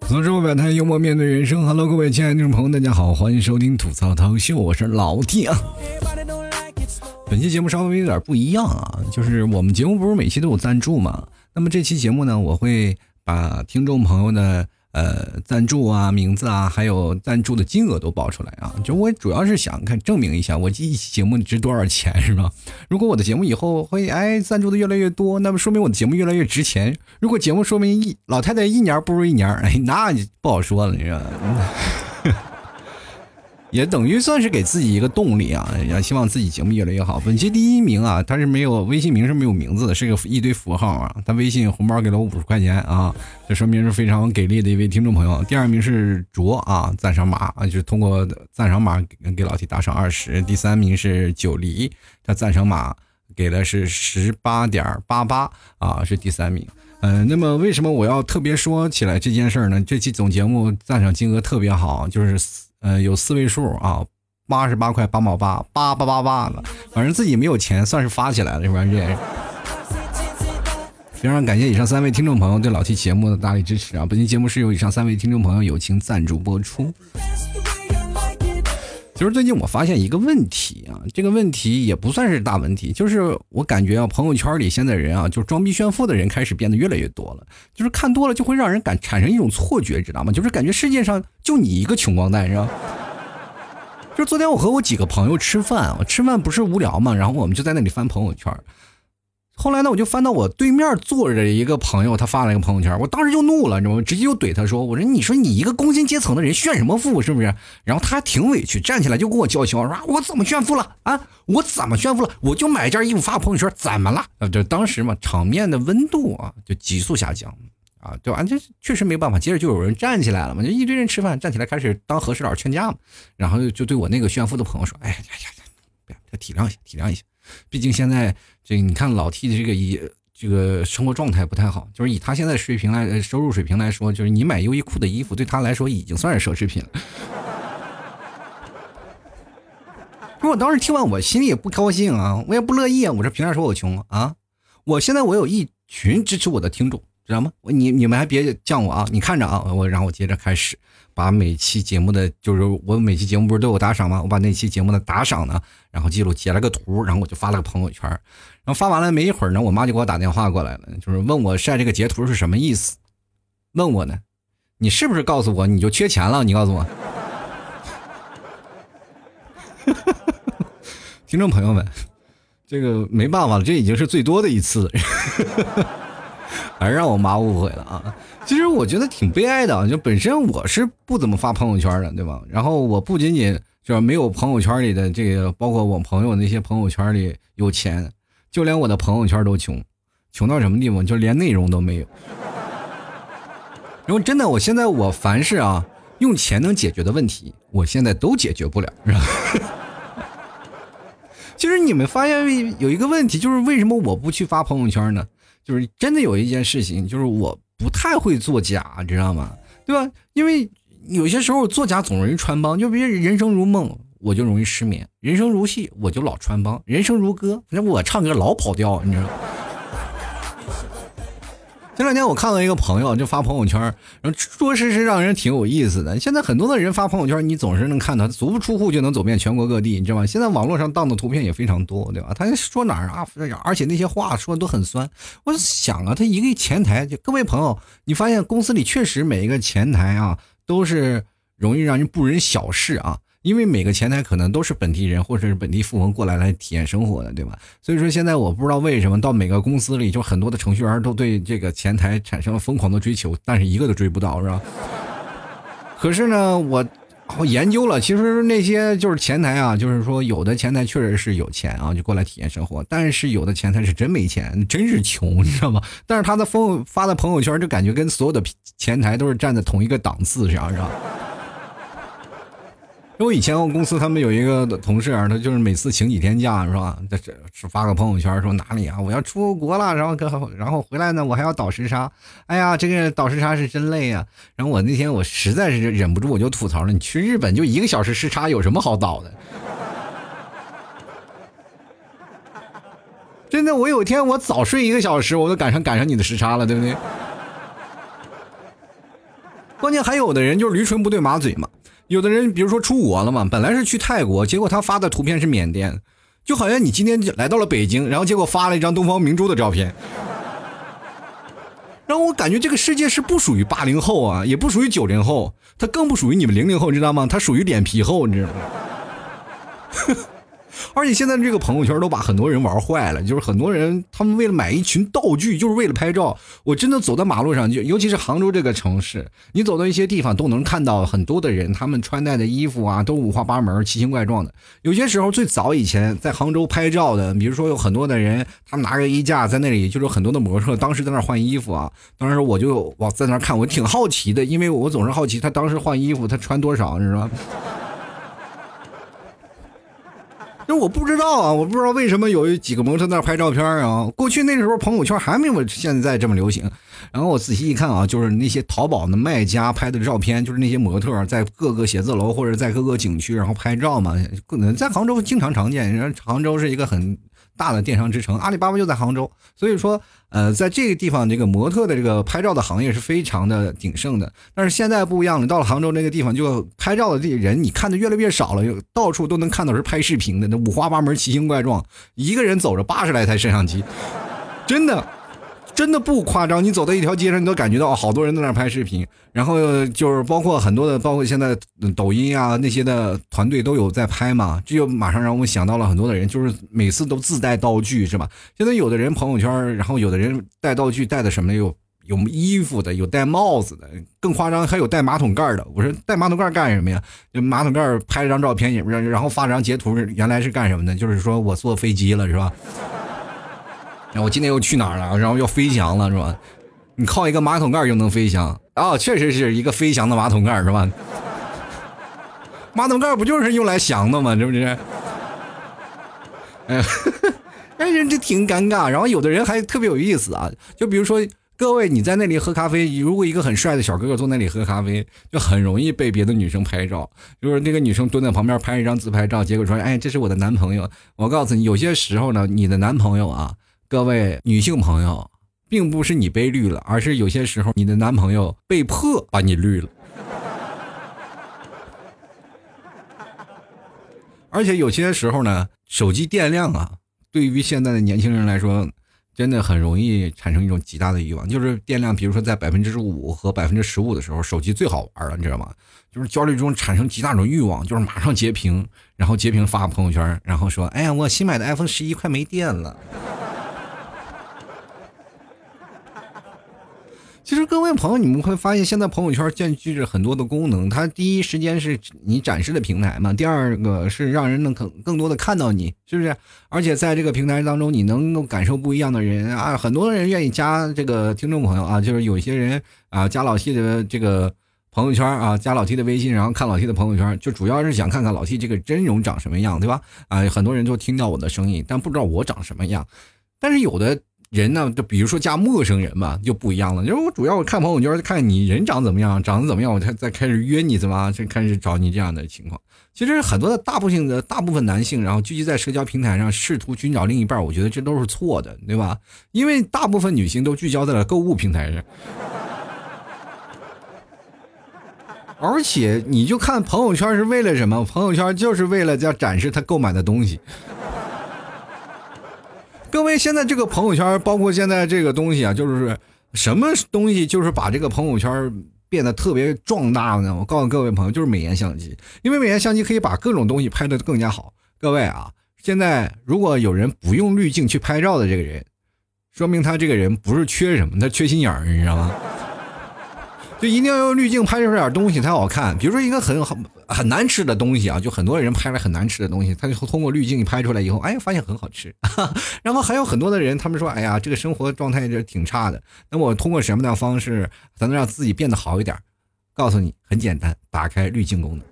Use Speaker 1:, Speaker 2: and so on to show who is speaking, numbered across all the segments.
Speaker 1: 吐槽之后百态，幽默面对人生。Hello，各位亲爱的听众朋友，大家好，欢迎收听吐槽涛秀，我是老 T 啊。本期节目稍微有点不一样啊，就是我们节目不是每期都有赞助嘛？那么这期节目呢，我会把听众朋友的。呃，赞助啊，名字啊，还有赞助的金额都报出来啊！就我主要是想看证明一下，我一期节目值多少钱，是吧？如果我的节目以后会哎赞助的越来越多，那么说明我的节目越来越值钱。如果节目说明一老太太一年不如一年，哎，那不好说了，你知道。也等于算是给自己一个动力啊，也希望自己节目越来越好。本期第一名啊，他是没有微信名是没有名字的，是个一堆符号啊。他微信红包给了我五十块钱啊，这说明是非常给力的一位听众朋友。第二名是卓啊，赞赏码啊，就是通过赞赏码给给老铁打赏二十。第三名是九黎，他赞赏码给的是十八点八八啊，是第三名。嗯，那么为什么我要特别说起来这件事儿呢？这期总节目赞赏金额特别好，就是。呃，有四位数啊，八十八块八毛八，八八八八的，反正自己没有钱，算是发起来了，是吧？这非常感谢以上三位听众朋友对老 T 节目的大力支持啊！本期节目是由以上三位听众朋友友情赞助播出。其实最近我发现一个问题啊，这个问题也不算是大问题，就是我感觉啊，朋友圈里现在人啊，就装逼炫富的人开始变得越来越多了。就是看多了就会让人感产生一种错觉，知道吗？就是感觉世界上就你一个穷光蛋，是吧？就是昨天我和我几个朋友吃饭，我吃饭不是无聊嘛，然后我们就在那里翻朋友圈。后来呢，我就翻到我对面坐着一个朋友，他发了一个朋友圈，我当时就怒了，你知道吗？直接就怼他说：“我说你说你一个工薪阶层的人炫什么富，是不是？”然后他还挺委屈，站起来就跟我叫嚣说：“我怎么炫富了啊？我怎么炫富了？我就买件衣服发朋友圈，怎么了？”啊，就当时嘛，场面的温度啊就急速下降啊，对吧？这确实没办法。接着就有人站起来了嘛，就一堆人吃饭站起来开始当和事佬劝架嘛，然后就对我那个炫富的朋友说：“哎呀呀呀，不要体谅一下，体谅一下。”毕竟现在这你看老 T 的这个以这个生活状态不太好，就是以他现在水平来收入水平来说，就是你买优衣库的衣服对他来说已经算是奢侈品了。如果当时听完，我心里也不高兴啊，我也不乐意啊。我这凭啥说我穷啊？我现在我有一群支持我的听众，知道吗？你你们还别犟我啊！你看着啊，我然后我接着开始。把每期节目的，就是我每期节目不是都有打赏吗？我把那期节目的打赏呢，然后记录截了个图，然后我就发了个朋友圈。然后发完了没一会儿呢，我妈就给我打电话过来了，就是问我晒这个截图是什么意思？问我呢，你是不是告诉我你就缺钱了？你告诉我。听众朋友们，这个没办法了，这已经是最多的一次，还是让我妈误会了啊。其实我觉得挺悲哀的，就本身我是不怎么发朋友圈的，对吧？然后我不仅仅就是没有朋友圈里的这个，包括我朋友那些朋友圈里有钱，就连我的朋友圈都穷，穷到什么地方？就连内容都没有。然后真的，我现在我凡是啊用钱能解决的问题，我现在都解决不了，其实你们发现有一个问题，就是为什么我不去发朋友圈呢？就是真的有一件事情，就是我。不太会作假，你知道吗？对吧？因为有些时候作假总容易穿帮，就比如人生如梦，我就容易失眠；人生如戏，我就老穿帮；人生如歌，那我唱歌老跑调，你知道吗。前两天我看到一个朋友就发朋友圈，然后着实实让人挺有意思的。现在很多的人发朋友圈，你总是能看到足不出户就能走遍全国各地，你知道吗？现在网络上当的图片也非常多，对吧？他说哪儿啊？而且那些话说的都很酸。我想啊，他一个前台，就各位朋友，你发现公司里确实每一个前台啊，都是容易让人不忍小视啊。因为每个前台可能都是本地人或者是本地富翁过来来体验生活的，对吧？所以说现在我不知道为什么到每个公司里，就很多的程序员都对这个前台产生了疯狂的追求，但是一个都追不到，是吧？可是呢，我我研究了，其实那些就是前台啊，就是说有的前台确实是有钱啊，就过来体验生活，但是有的前台是真没钱，真是穷，你知道吗？但是他的朋发的朋友圈就感觉跟所有的前台都是站在同一个档次上，是吧？因为以前我公司他们有一个同事啊，他就是每次请几天假是吧？在这发个朋友圈说哪里啊，我要出国了，然后然后回来呢，我还要倒时差。哎呀，这个倒时差是真累呀。然后我那天我实在是忍不住，我就吐槽了：你去日本就一个小时时差，有什么好倒的？真的，我有一天我早睡一个小时，我都赶上赶上你的时差了，对不对？关键还有的人就是驴唇不对马嘴嘛。有的人比如说出国了嘛，本来是去泰国，结果他发的图片是缅甸，就好像你今天来到了北京，然后结果发了一张东方明珠的照片，让我感觉这个世界是不属于八零后啊，也不属于九零后，他更不属于你们零零后，你知道吗？他属于脸皮厚，你知道吗？而且现在这个朋友圈都把很多人玩坏了，就是很多人他们为了买一群道具，就是为了拍照。我真的走在马路上，就尤其是杭州这个城市，你走到一些地方都能看到很多的人，他们穿戴的衣服啊都五花八门、奇形怪状的。有些时候最早以前在杭州拍照的，比如说有很多的人，他们拿个衣架在那里，就是很多的模特，当时在那换衣服啊。当时我就往在那看，我挺好奇的，因为我总是好奇他当时换衣服他穿多少，你知道吗？就我不知道啊，我不知道为什么有几个模特那拍照片啊。过去那时候朋友圈还没有现在这么流行。然后我仔细一看啊，就是那些淘宝的卖家拍的照片，就是那些模特在各个写字楼或者在各个景区然后拍照嘛。在杭州经常常见，杭州是一个很。大的电商之城，阿里巴巴就在杭州，所以说，呃，在这个地方，这个模特的这个拍照的行业是非常的鼎盛的。但是现在不一样了，到了杭州那个地方，就拍照的这些人，你看的越来越少了，到处都能看到是拍视频的，那五花八门、奇形怪状，一个人走着八十来台摄像机，真的。真的不夸张，你走在一条街上，你都感觉到好多人在那拍视频，然后就是包括很多的，包括现在抖音啊那些的团队都有在拍嘛，这就马上让我想到了很多的人，就是每次都自带道具，是吧？现在有的人朋友圈，然后有的人带道具带的什么有有衣服的，有戴帽子的，更夸张还有带马桶盖的。我说带马桶盖干什么呀？就马桶盖拍了张照片，然后发了张截图，原来是干什么的？就是说我坐飞机了，是吧？然后我今天又去哪儿了？然后要飞翔了，是吧？你靠一个马桶盖就能飞翔啊？确实是一个飞翔的马桶盖，是吧？马桶盖不就是用来翔的吗？是不是？哎，但是这挺尴尬。然后有的人还特别有意思啊，就比如说各位你在那里喝咖啡，如果一个很帅的小哥哥坐那里喝咖啡，就很容易被别的女生拍照。就是那个女生蹲在旁边拍一张自拍照，结果说：“哎，这是我的男朋友。”我告诉你，有些时候呢，你的男朋友啊。各位女性朋友，并不是你被绿了，而是有些时候你的男朋友被迫把你绿了。而且有些时候呢，手机电量啊，对于现在的年轻人来说，真的很容易产生一种极大的欲望。就是电量，比如说在百分之五和百分之十五的时候，手机最好玩了，你知道吗？就是焦虑中产生极大种欲望，就是马上截屏，然后截屏发朋友圈，然后说：“哎呀，我新买的 iPhone 十一快没电了。”其实各位朋友，你们会发现，现在朋友圈占据着很多的功能。它第一时间是你展示的平台嘛，第二个是让人能更更多的看到你，是不是？而且在这个平台当中，你能够感受不一样的人啊，很多人愿意加这个听众朋友啊，就是有些人啊加老 T 的这个朋友圈啊，加老 T 的微信，然后看老 T 的朋友圈，就主要是想看看老 T 这个真容长什么样，对吧？啊，很多人就听到我的声音，但不知道我长什么样。但是有的。人呢，就比如说加陌生人嘛，就不一样了。因为我主要我看朋友圈，看你人长怎么样，长得怎么样，我才再开始约你，怎么就开始找你这样的情况。其实很多的大部分的大部分男性，然后聚集在社交平台上，试图寻找另一半，我觉得这都是错的，对吧？因为大部分女性都聚焦在了购物平台上，而且你就看朋友圈是为了什么？朋友圈就是为了要展示他购买的东西。各位，现在这个朋友圈，包括现在这个东西啊，就是什么东西，就是把这个朋友圈变得特别壮大呢？我告诉各位朋友，就是美颜相机，因为美颜相机可以把各种东西拍得更加好。各位啊，现在如果有人不用滤镜去拍照的这个人，说明他这个人不是缺什么，他缺心眼儿，你知道吗？就一定要用滤镜拍出点东西才好看。比如说一个很很很难吃的东西啊，就很多人拍了很难吃的东西，他就通过滤镜拍出来以后，哎，发现很好吃。然后还有很多的人，他们说，哎呀，这个生活状态就挺差的。那我通过什么样的方式才能让自己变得好一点？告诉你，很简单，打开滤镜功能。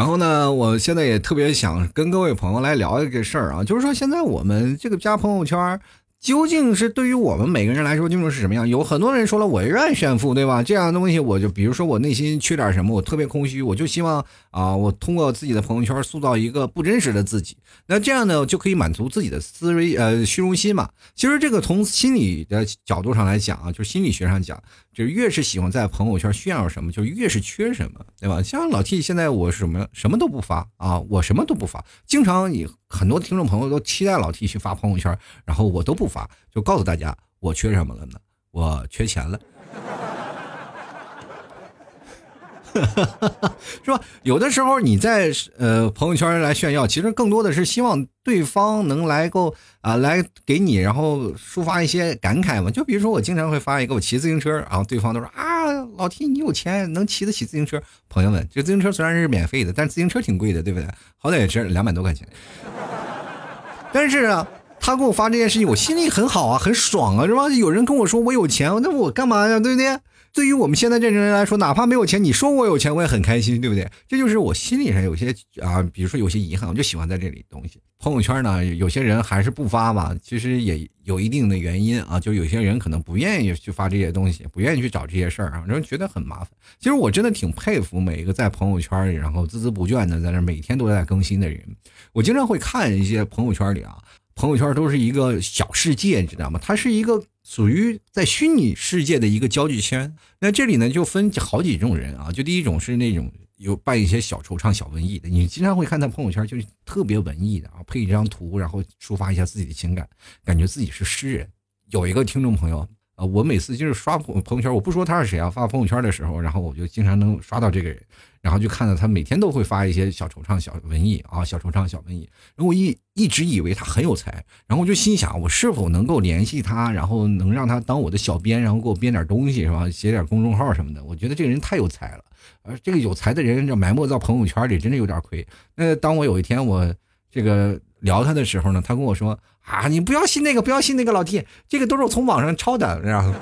Speaker 1: 然后呢，我现在也特别想跟各位朋友来聊一个事儿啊，就是说现在我们这个加朋友圈，究竟是对于我们每个人来说，究竟是什么样？有很多人说了，我愿意炫富，对吧？这样的东西，我就比如说我内心缺点什么，我特别空虚，我就希望啊，我通过自己的朋友圈塑造一个不真实的自己。那这样呢，就可以满足自己的思维呃虚荣心嘛。其实这个从心理的角度上来讲啊，就是心理学上讲，就是越是喜欢在朋友圈炫耀什么，就越是缺什么，对吧？像老 T 现在我什么什么都不发啊，我什么都不发，经常你很多听众朋友都期待老 T 去发朋友圈，然后我都不发，就告诉大家我缺什么了呢？我缺钱了。是吧？有的时候你在呃朋友圈来炫耀，其实更多的是希望对方能来够啊来给你，然后抒发一些感慨嘛。就比如说我经常会发一个我骑自行车，然后对方都说啊老 T 你有钱能骑得起自行车。朋友们，这自行车虽然是免费的，但自行车挺贵的，对不对？好歹也值两百多块钱。但是啊，他给我发这件事情，我心里很好啊，很爽啊，是吧？有人跟我说我有钱，那我干嘛呀？对不对？对于我们现在这种人来说，哪怕没有钱，你说我有钱，我也很开心，对不对？这就是我心理上有些啊，比如说有些遗憾，我就喜欢在这里东西。朋友圈呢，有些人还是不发吧，其实也有一定的原因啊，就有些人可能不愿意去发这些东西，不愿意去找这些事儿啊，然后觉得很麻烦。其实我真的挺佩服每一个在朋友圈里，然后孜孜不倦的在那每天都在更新的人。我经常会看一些朋友圈里啊，朋友圈都是一个小世界，你知道吗？它是一个。属于在虚拟世界的一个交际圈，那这里呢就分好几种人啊。就第一种是那种有办一些小惆怅、小文艺的，你经常会看他朋友圈，就是特别文艺的啊，配一张图，然后抒发一下自己的情感，感觉自己是诗人。有一个听众朋友啊，我每次就是刷朋朋友圈，我不说他是谁啊，发朋友圈的时候，然后我就经常能刷到这个人。然后就看到他每天都会发一些小惆怅、小文艺啊，小惆怅、小文艺。然后我一一直以为他很有才，然后我就心想，我是否能够联系他，然后能让他当我的小编，然后给我编点东西，是吧？写点公众号什么的。我觉得这个人太有才了，而这个有才的人，这埋没到朋友圈里，真的有点亏。那当我有一天我这个聊他的时候呢，他跟我说啊，你不要信那个，不要信那个老弟，这个都是我从网上抄的，知道吗？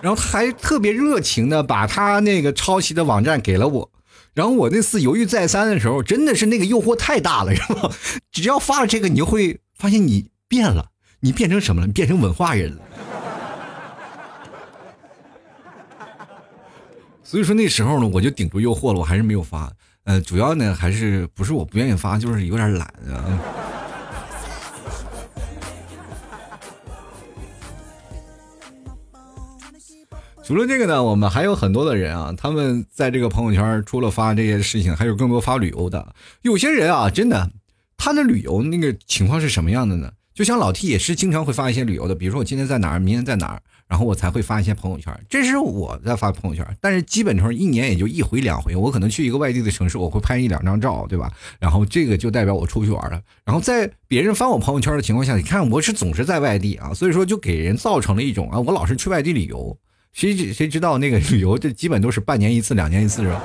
Speaker 1: 然后他还特别热情的把他那个抄袭的网站给了我，然后我那次犹豫再三的时候，真的是那个诱惑太大了，然后？只要发了这个，你就会发现你变了，你变成什么了？你变成文化人了。所以说那时候呢，我就顶住诱惑了，我还是没有发。呃，主要呢还是不是我不愿意发，就是有点懒啊。除了这个呢，我们还有很多的人啊，他们在这个朋友圈除了发这些事情，还有更多发旅游的。有些人啊，真的，他的旅游那个情况是什么样的呢？就像老 T 也是经常会发一些旅游的，比如说我今天在哪儿，明天在哪儿，然后我才会发一些朋友圈。这是我在发朋友圈，但是基本上一年也就一回两回。我可能去一个外地的城市，我会拍一两张照，对吧？然后这个就代表我出去玩了。然后在别人翻我朋友圈的情况下，你看我是总是在外地啊，所以说就给人造成了一种啊，我老是去外地旅游。谁知谁知道那个旅游，这基本都是半年一次、两年一次，是吧？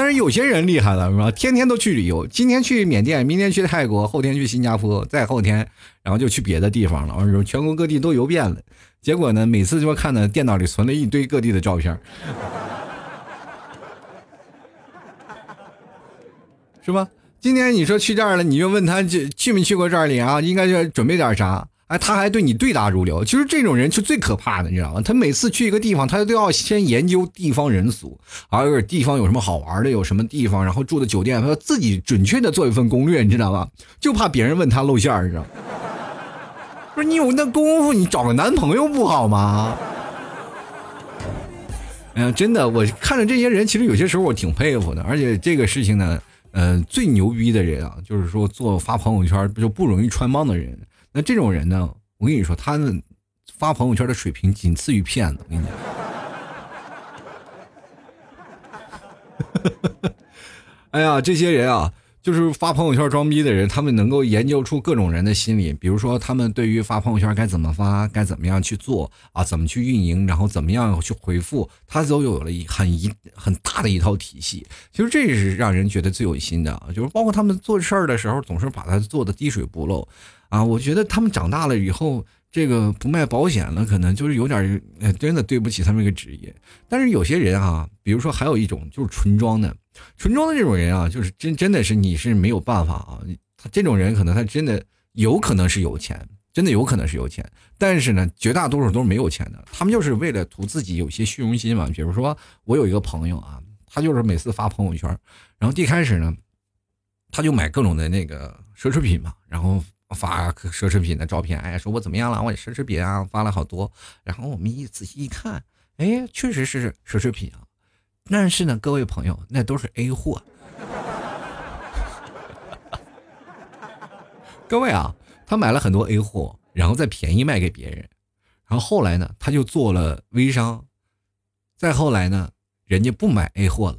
Speaker 1: 但是有些人厉害了，是吧？天天都去旅游，今天去缅甸，明天去泰国，后天去新加坡，再后天，然后就去别的地方了，说全国各地都游遍了。结果呢，每次就看到电脑里存了一堆各地的照片，是吧？今天你说去这儿了，你就问他去去没去过这里啊？应该就准备点啥？哎，他还对你对答如流，其实这种人是最可怕的，你知道吗？他每次去一个地方，他都要先研究地方人俗，还有地方有什么好玩的，有什么地方，然后住的酒店，他要自己准确的做一份攻略，你知道吗？就怕别人问他露馅儿，你知道？不是你有那功夫，你找个男朋友不好吗？哎呀，真的，我看着这些人，其实有些时候我挺佩服的，而且这个事情呢，呃，最牛逼的人啊，就是说做发朋友圈就不容易穿帮的人。那这种人呢？我跟你说，他们发朋友圈的水平仅次于骗子。我跟你讲，哎呀，这些人啊，就是发朋友圈装逼的人，他们能够研究出各种人的心理，比如说他们对于发朋友圈该怎么发，该怎么样去做啊，怎么去运营，然后怎么样去回复，他都有了一很一很大的一套体系。其实这是让人觉得最有心的，就是包括他们做事的时候，总是把它做的滴水不漏。啊，我觉得他们长大了以后，这个不卖保险了，可能就是有点真的对不起他们这个职业。但是有些人啊，比如说还有一种就是纯装的，纯装的这种人啊，就是真真的是你是没有办法啊。他这种人可能他真的有可能是有钱，真的有可能是有钱，但是呢，绝大多数都是没有钱的。他们就是为了图自己有些虚荣心嘛。比如说我有一个朋友啊，他就是每次发朋友圈，然后一开始呢，他就买各种的那个奢侈品嘛，然后。发奢侈品的照片，哎，说我怎么样了？我奢侈品啊，发了好多。然后我们一仔细一看，哎，确实是奢侈品啊。但是呢，各位朋友，那都是 A 货。各位啊，他买了很多 A 货，然后再便宜卖给别人。然后后来呢，他就做了微商。再后来呢，人家不买 A 货了，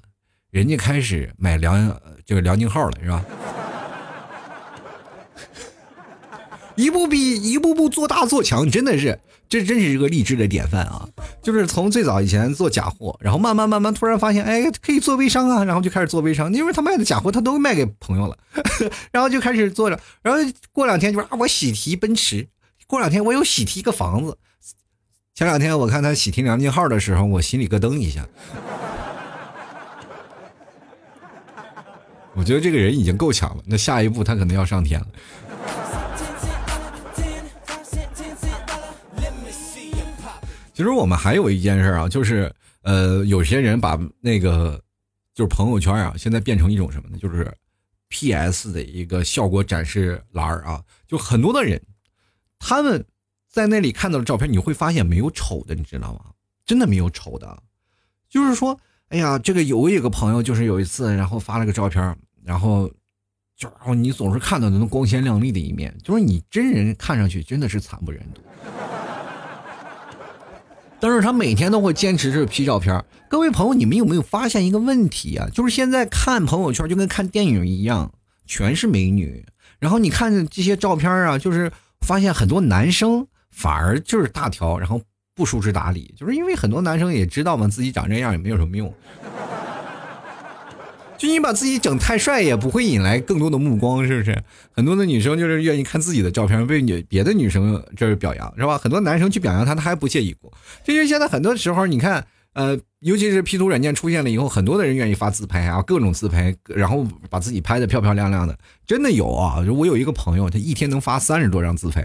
Speaker 1: 人家开始买辽这个辽宁号了，是吧？一步比一步步做大做强，真的是，这真是一个励志的典范啊！就是从最早以前做假货，然后慢慢慢慢突然发现，哎，可以做微商啊，然后就开始做微商，因为他卖的假货他都卖给朋友了，然后就开始做着，然后过两天就说啊，我喜提奔驰，过两天我有喜提一个房子，前两天我看他喜提梁静号的时候，我心里咯噔一下，我觉得这个人已经够强了，那下一步他可能要上天了。其实我们还有一件事啊，就是呃，有些人把那个就是朋友圈啊，现在变成一种什么呢？就是 P S 的一个效果展示栏啊，就很多的人他们在那里看到的照片，你会发现没有丑的，你知道吗？真的没有丑的，就是说，哎呀，这个有一个朋友，就是有一次，然后发了个照片，然后就然后你总是看到那种光鲜亮丽的一面，就是你真人看上去真的是惨不忍睹。但是他每天都会坚持着 P 照片。各位朋友，你们有没有发现一个问题啊？就是现在看朋友圈就跟看电影一样，全是美女。然后你看这些照片啊，就是发现很多男生反而就是大条，然后不梳之打理，就是因为很多男生也知道嘛，自己长这样也没有什么用。就你把自己整太帅，也不会引来更多的目光，是不是？很多的女生就是愿意看自己的照片，被女别的女生这是表扬，是吧？很多男生去表扬她，她还不介意过。这就现在很多时候，你看，呃，尤其是 P 图软件出现了以后，很多的人愿意发自拍啊，各种自拍，然后把自己拍的漂漂亮亮的，真的有啊！我有一个朋友，他一天能发三十多张自拍，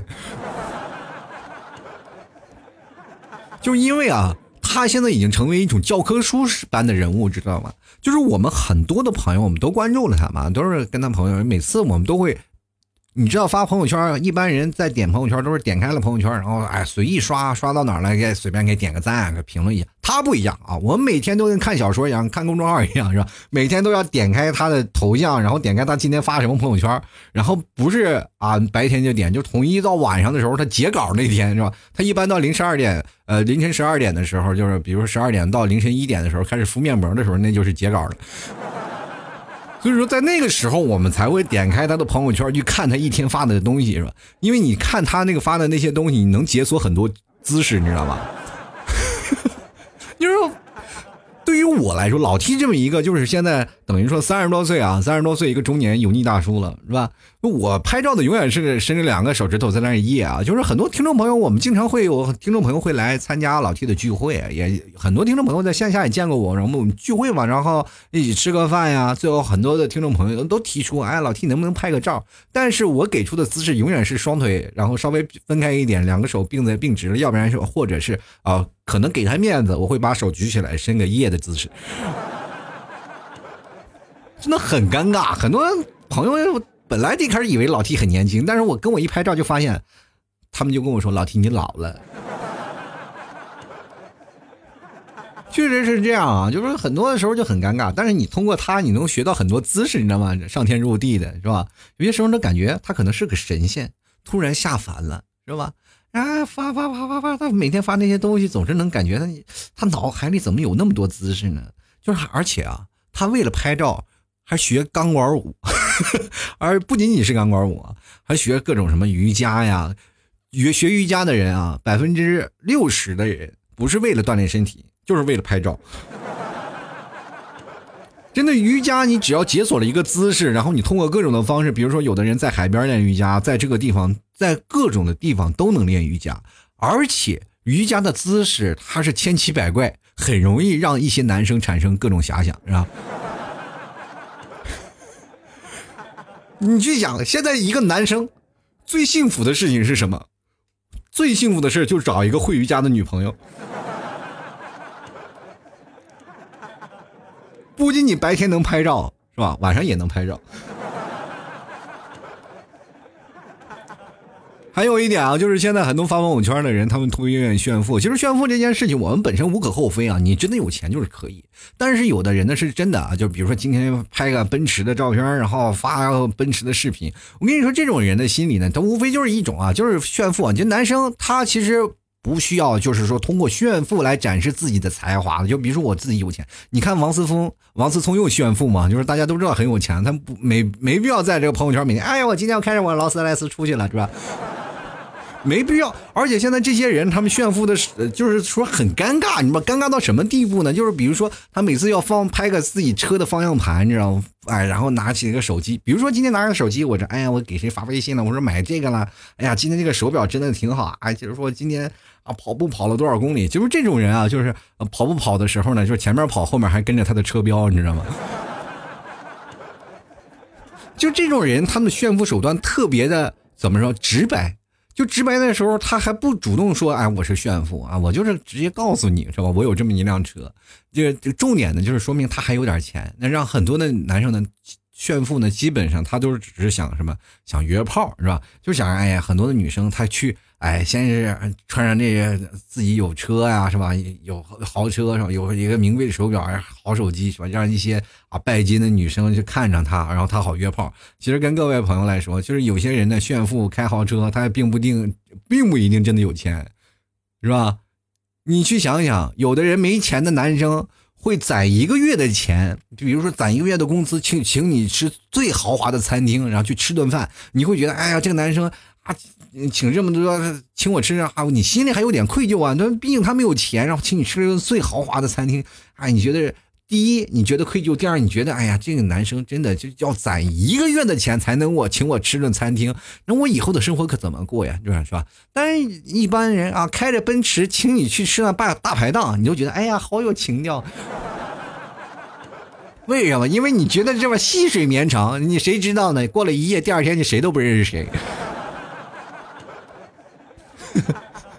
Speaker 1: 就因为啊。他现在已经成为一种教科书般的人物，知道吗？就是我们很多的朋友，我们都关注了他嘛，都是跟他朋友。每次我们都会。你知道发朋友圈，一般人在点朋友圈都是点开了朋友圈，然后哎随意刷刷到哪儿了，给随便给点个赞，给评论一下。他不一样啊，我们每天都跟看小说一样，看公众号一样，是吧？每天都要点开他的头像，然后点开他今天发什么朋友圈，然后不是啊白天就点，就统一到晚上的时候他截稿那天是吧？他一般到凌晨二点，呃凌晨十二点的时候，就是比如说十二点到凌晨一点的时候开始敷面膜的时候，那就是截稿了。所以说，在那个时候，我们才会点开他的朋友圈去看他一天发的东西，是吧？因为你看他那个发的那些东西，你能解锁很多姿势，你知道吗？就是。对于我来说，老 T 这么一个，就是现在等于说三十多岁啊，三十多岁一个中年油腻大叔了，是吧？我拍照的永远是伸着两个手指头在那一啊。就是很多听众朋友，我们经常会有听众朋友会来参加老 T 的聚会，也很多听众朋友在线下也见过我，然后我们聚会嘛，然后一起吃个饭呀。最后很多的听众朋友都提出，哎，老 T 能不能拍个照？但是我给出的姿势永远是双腿，然后稍微分开一点，两个手并在并直了，要不然是或者是啊。可能给他面子，我会把手举起来，伸个耶的姿势，真的很尴尬。很多朋友本来一开始以为老 T 很年轻，但是我跟我一拍照就发现，他们就跟我说：“老 T 你老了。”确实是这样啊，就是很多的时候就很尴尬。但是你通过他，你能学到很多姿势，你知道吗？上天入地的是吧？有些时候都感觉他可能是个神仙，突然下凡了，是吧？啊，发发发发发，他每天发那些东西，总是能感觉他他脑海里怎么有那么多姿势呢？就是而且啊，他为了拍照还学钢管舞，而不仅仅是钢管舞，还学各种什么瑜伽呀。学学瑜伽的人啊，百分之六十的人不是为了锻炼身体，就是为了拍照。真的瑜伽，你只要解锁了一个姿势，然后你通过各种的方式，比如说有的人在海边练瑜伽，在这个地方在各种的地方都能练瑜伽，而且瑜伽的姿势它是千奇百怪，很容易让一些男生产生各种遐想，是吧？你去想，现在一个男生最幸福的事情是什么？最幸福的事就是找一个会瑜伽的女朋友。不仅你白天能拍照，是吧？晚上也能拍照。还有一点啊，就是现在很多发朋友圈的人，他们特别愿意炫富。其实炫富这件事情，我们本身无可厚非啊。你真的有钱就是可以，但是有的人呢是真的啊，就比如说今天拍个奔驰的照片，然后发奔驰的视频。我跟你说，这种人的心理呢，他无非就是一种啊，就是炫富。就男生他其实不需要，就是说通过炫富来展示自己的才华。就比如说我自己有钱，你看王思聪，王思聪又炫富嘛，就是大家都知道很有钱，他不没没必要在这个朋友圈每天，哎呀，我今天要开着我劳斯莱斯出去了，是吧？没必要，而且现在这些人他们炫富的，就是说很尴尬，你知道尴尬到什么地步呢？就是比如说他每次要放拍个自己车的方向盘，你知道吗？哎，然后拿起一个手机，比如说今天拿个手机，我这哎呀，我给谁发微信了？我说买这个了，哎呀，今天这个手表真的挺好，哎，就是说今天啊跑步跑了多少公里？就是这种人啊，就是跑步跑的时候呢，就是前面跑，后面还跟着他的车标，你知道吗？就这种人，他们炫富手段特别的怎么说直白。就直白的时候，他还不主动说：“哎，我是炫富啊！”我就是直接告诉你，是吧？我有这么一辆车。这这重点呢，就是说明他还有点钱。那让很多的男生呢炫富呢，基本上他都是只是想什么？想约炮，是吧？就想哎呀，很多的女生她去。哎，先是穿上这个自己有车呀，是吧？有豪车是吧？有一个名贵的手表，好手机是吧？让一些啊拜金的女生去看上他，然后他好约炮。其实跟各位朋友来说，就是有些人呢炫富开豪车，他并不定，并不一定真的有钱，是吧？你去想想，有的人没钱的男生会攒一个月的钱，就比如说攒一个月的工资，请请你吃最豪华的餐厅，然后去吃顿饭，你会觉得，哎呀，这个男生。啊请这么多，请我吃啊！你心里还有点愧疚啊？那毕竟他没有钱，然后请你吃最豪华的餐厅，哎，你觉得第一你觉得愧疚，第二你觉得哎呀，这个男生真的就要攒一个月的钱才能我请我吃顿餐厅，那我以后的生活可怎么过呀？是吧？是吧？但是一般人啊，开着奔驰请你去吃那大大排档，你就觉得哎呀，好有情调。为什么？因为你觉得这么细水绵长，你谁知道呢？过了一夜，第二天你谁都不认识谁。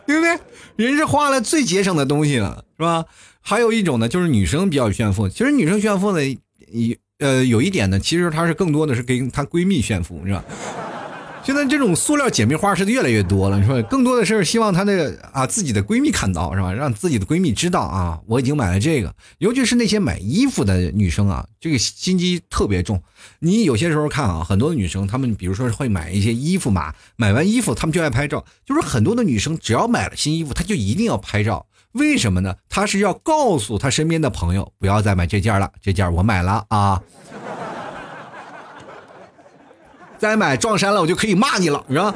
Speaker 1: 对不对？人是花了最节省的东西了，是吧？还有一种呢，就是女生比较炫富。其实女生炫富呢，一呃有一点呢，其实她是更多的是跟她闺蜜炫富，是吧？现在这种塑料姐妹花是越来越多了，你说更多的是希望她的啊自己的闺蜜看到是吧？让自己的闺蜜知道啊，我已经买了这个。尤其是那些买衣服的女生啊，这个心机特别重。你有些时候看啊，很多的女生她们比如说会买一些衣服嘛，买完衣服她们就爱拍照。就是很多的女生只要买了新衣服，她就一定要拍照。为什么呢？她是要告诉她身边的朋友，不要再买这件了，这件我买了啊。再买撞衫了，我就可以骂你了，是吧？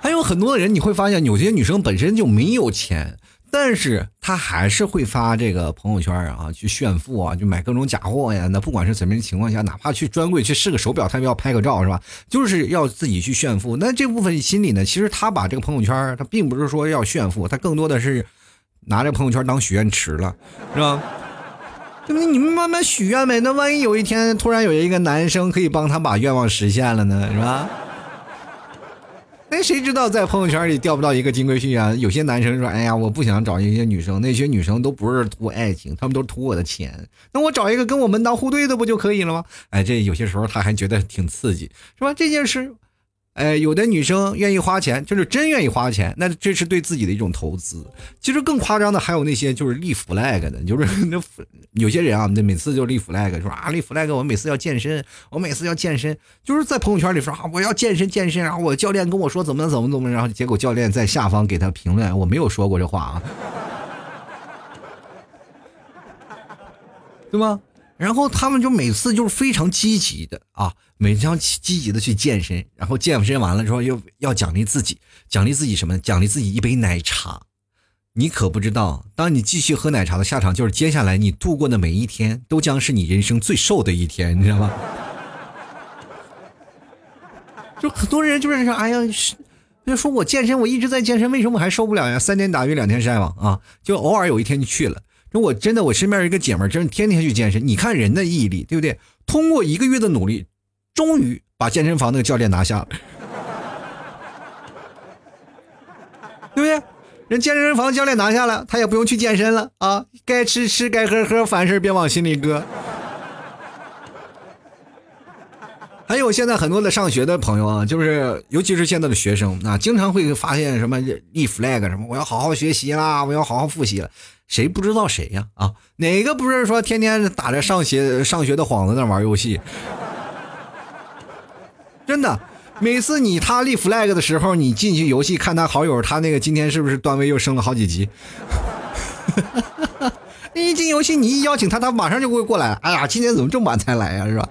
Speaker 1: 还有很多的人，你会发现有些女生本身就没有钱，但是她还是会发这个朋友圈啊，去炫富啊，就买各种假货呀。那不管是怎么样情况下，哪怕去专柜去试个手表，她也要拍个照，是吧？就是要自己去炫富。那这部分心理呢，其实她把这个朋友圈，她并不是说要炫富，她更多的是拿着朋友圈当许愿池了，是吧？对不对？你们慢慢许愿呗。那万一有一天突然有一个男生可以帮他把愿望实现了呢？是吧？那谁知道在朋友圈里钓不到一个金龟婿啊？有些男生说：“哎呀，我不想找一些女生，那些女生都不是图爱情，他们都是图我的钱。那我找一个跟我门当户对的不就可以了吗？”哎，这有些时候他还觉得挺刺激，是吧？这件事。哎，有的女生愿意花钱，就是真愿意花钱，那这是对自己的一种投资。其实更夸张的还有那些就是立 flag 的，就是 那有些人啊，那每次就立 flag，说啊立 flag，我每次要健身，我每次要健身，就是在朋友圈里说啊我要健身健身，然后我教练跟我说怎么怎么怎么，然后结果教练在下方给他评论，我没有说过这话啊，对吗？然后他们就每次就是非常积极的啊，每常积极的去健身，然后健身完了之后又要奖励自己，奖励自己什么？奖励自己一杯奶茶。你可不知道，当你继续喝奶茶的下场，就是接下来你度过的每一天都将是你人生最瘦的一天，你知道吗？就很多人就是说，哎呀，就说我健身，我一直在健身，为什么我还受不了呀？三天打鱼两天晒网啊，就偶尔有一天就去了。就我真的，我身边一个姐们儿，真是天天去健身。你看人的毅力，对不对？通过一个月的努力，终于把健身房那个教练拿下了，对不对？人健身房教练拿下了，他也不用去健身了啊，该吃吃，该喝喝，凡事别往心里搁。还有现在很多的上学的朋友啊，就是尤其是现在的学生啊，经常会发现什么立 flag 什么，我要好好学习啦，我要好好复习了。谁不知道谁呀？啊，哪个不是说天天打着上学上学的幌子在玩游戏？真的，每次你他立 flag 的时候，你进去游戏看他好友，他那个今天是不是段位又升了好几级？一进游戏，你一邀请他，他马上就会过来。哎呀，今天怎么这么晚才来呀？是吧？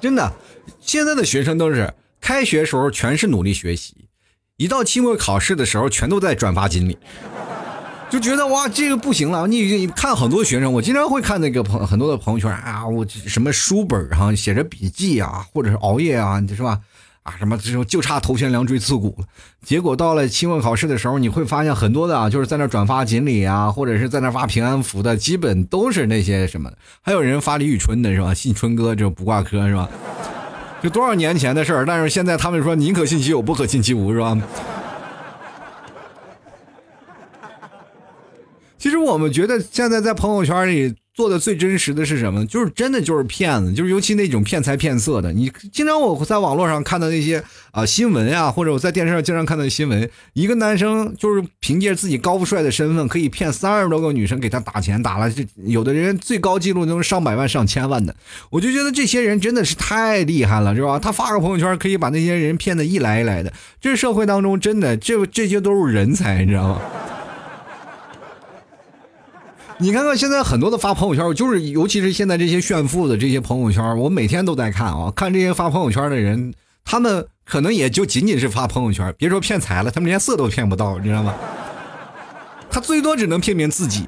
Speaker 1: 真的，现在的学生都是开学时候全是努力学习，一到期末考试的时候全都在转发锦鲤，就觉得哇这个不行了。你你看很多学生，我经常会看那个朋很多的朋友圈啊，我什么书本上写着笔记啊，或者是熬夜啊，是吧？啊什么这种就差头悬梁锥刺股了。结果到了期末考试的时候，你会发现很多的啊，就是在那转发锦鲤啊，或者是在那发平安符的，基本都是那些什么，还有人发李宇春的是吧？信春哥这不挂科是吧？就多少年前的事儿，但是现在他们说宁可信其有，不可信其无是吧？其实我们觉得现在在朋友圈里。做的最真实的是什么？就是真的就是骗子，就是尤其那种骗财骗色的。你经常我在网络上看到那些啊新闻啊，或者我在电视上经常看到新闻，一个男生就是凭借自己高富帅的身份，可以骗三十多个女生给他打钱，打了这有的人最高记录都是上百万、上千万的。我就觉得这些人真的是太厉害了，是吧？他发个朋友圈可以把那些人骗得一来一来的。这社会当中真的这这些都是人才，你知道吗？你看看现在很多的发朋友圈，就是尤其是现在这些炫富的这些朋友圈，我每天都在看啊。看这些发朋友圈的人，他们可能也就仅仅是发朋友圈，别说骗财了，他们连色都骗不到，你知道吗？他最多只能骗骗自己，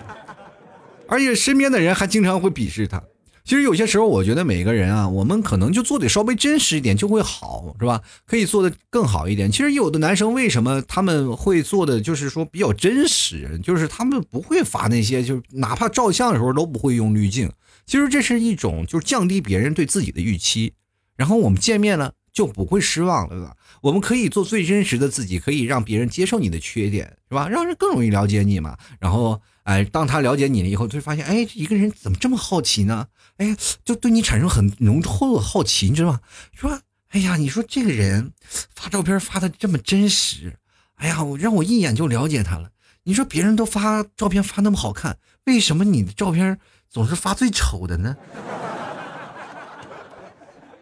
Speaker 1: 而且身边的人还经常会鄙视他。其实有些时候，我觉得每个人啊，我们可能就做的稍微真实一点就会好，是吧？可以做的更好一点。其实有的男生为什么他们会做的就是说比较真实，就是他们不会发那些，就哪怕照相的时候都不会用滤镜。其实这是一种就是降低别人对自己的预期，然后我们见面了就不会失望了，对吧？我们可以做最真实的自己，可以让别人接受你的缺点，是吧？让人更容易了解你嘛。然后，哎，当他了解你了以后，就发现，哎，一个人怎么这么好奇呢？哎，就对你产生很浓厚的好奇，你知道吗？说，哎呀，你说这个人发照片发的这么真实，哎呀，我让我一眼就了解他了。你说别人都发照片发那么好看，为什么你的照片总是发最丑的呢？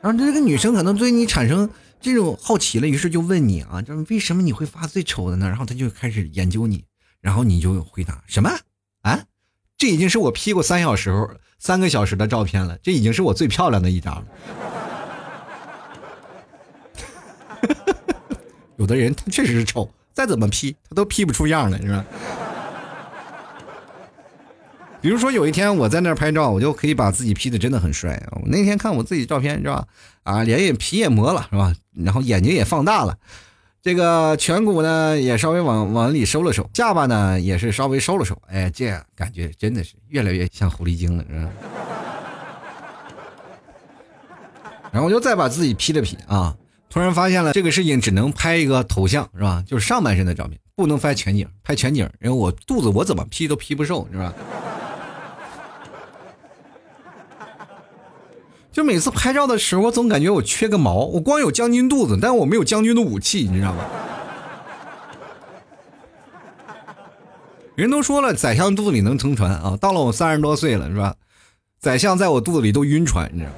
Speaker 1: 然后这个女生可能对你产生这种好奇了，于是就问你啊，就是为什么你会发最丑的呢？然后他就开始研究你，然后你就回答什么啊？这已经是我 P 过三小时、三个小时的照片了，这已经是我最漂亮的一张了。有的人他确实是丑，再怎么 P 他都 P 不出样来，是吧？比如说有一天我在那儿拍照，我就可以把自己 P 的真的很帅。我那天看我自己照片是吧？啊，脸也皮也磨了是吧？然后眼睛也放大了。这个颧骨呢也稍微往往里收了收，下巴呢也是稍微收了收，哎，这样感觉真的是越来越像狐狸精了，是吧？然后我就再把自己 P 了 P 啊，突然发现了这个事情只能拍一个头像是吧？就是上半身的照片，不能拍全景，拍全景，因为我肚子我怎么 P 都 P 不瘦，是吧？就每次拍照的时候，我总感觉我缺个毛。我光有将军肚子，但我没有将军的武器，你知道吗？人都说了，宰相肚子里能撑船啊！到了我三十多岁了，是吧？宰相在我肚子里都晕船，你知道吗？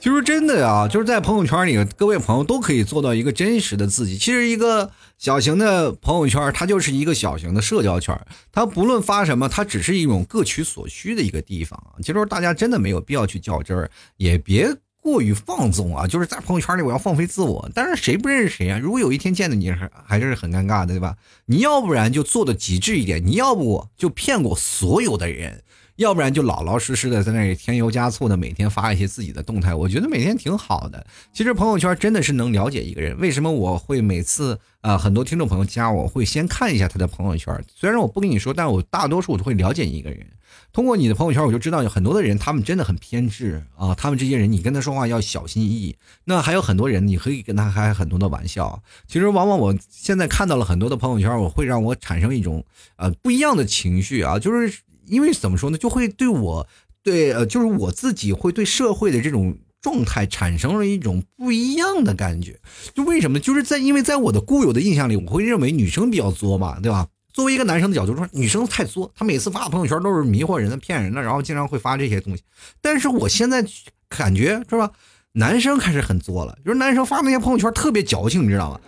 Speaker 1: 其实真的啊，就是在朋友圈里，各位朋友都可以做到一个真实的自己。其实一个小型的朋友圈，它就是一个小型的社交圈。它不论发什么，它只是一种各取所需的一个地方。其实大家真的没有必要去较真儿，也别过于放纵啊。就是在朋友圈里，我要放飞自我。但是谁不认识谁啊？如果有一天见到你，还还是很尴尬的，对吧？你要不然就做的极致一点，你要不就骗过所有的人。要不然就老老实实的在那里添油加醋的每天发一些自己的动态。我觉得每天挺好的。其实朋友圈真的是能了解一个人。为什么我会每次啊很多听众朋友加我会先看一下他的朋友圈？虽然我不跟你说，但我大多数我都会了解一个人。通过你的朋友圈，我就知道有很多的人，他们真的很偏执啊。他们这些人，你跟他说话要小心翼翼。那还有很多人，你可以跟他开很多的玩笑。其实，往往我现在看到了很多的朋友圈，我会让我产生一种呃不一样的情绪啊，就是因为怎么说呢，就会对我对呃，就是我自己会对社会的这种状态产生了一种不一样的感觉。就为什么呢？就是在因为在我的固有的印象里，我会认为女生比较作嘛，对吧？作为一个男生的角度说，女生太作，她每次发朋友圈都是迷惑人的、骗人的，然后经常会发这些东西。但是我现在感觉是吧，男生开始很作了，就是男生发那些朋友圈特别矫情，你知道吗？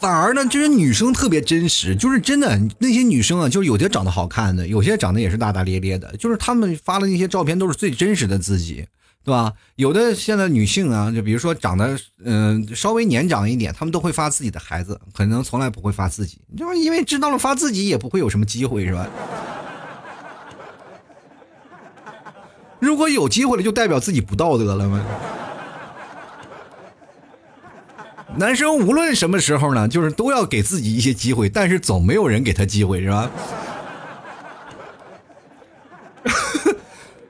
Speaker 1: 反而呢，就是女生特别真实，就是真的那些女生啊，就是有些长得好看的，有些长得也是大大咧咧的，就是她们发的那些照片都是最真实的自己。对吧？有的现在女性啊，就比如说长得嗯稍微年长一点，她们都会发自己的孩子，可能从来不会发自己，就是因为知道了发自己也不会有什么机会，是吧？如果有机会了，就代表自己不道德了吗？男生无论什么时候呢，就是都要给自己一些机会，但是总没有人给他机会，是吧？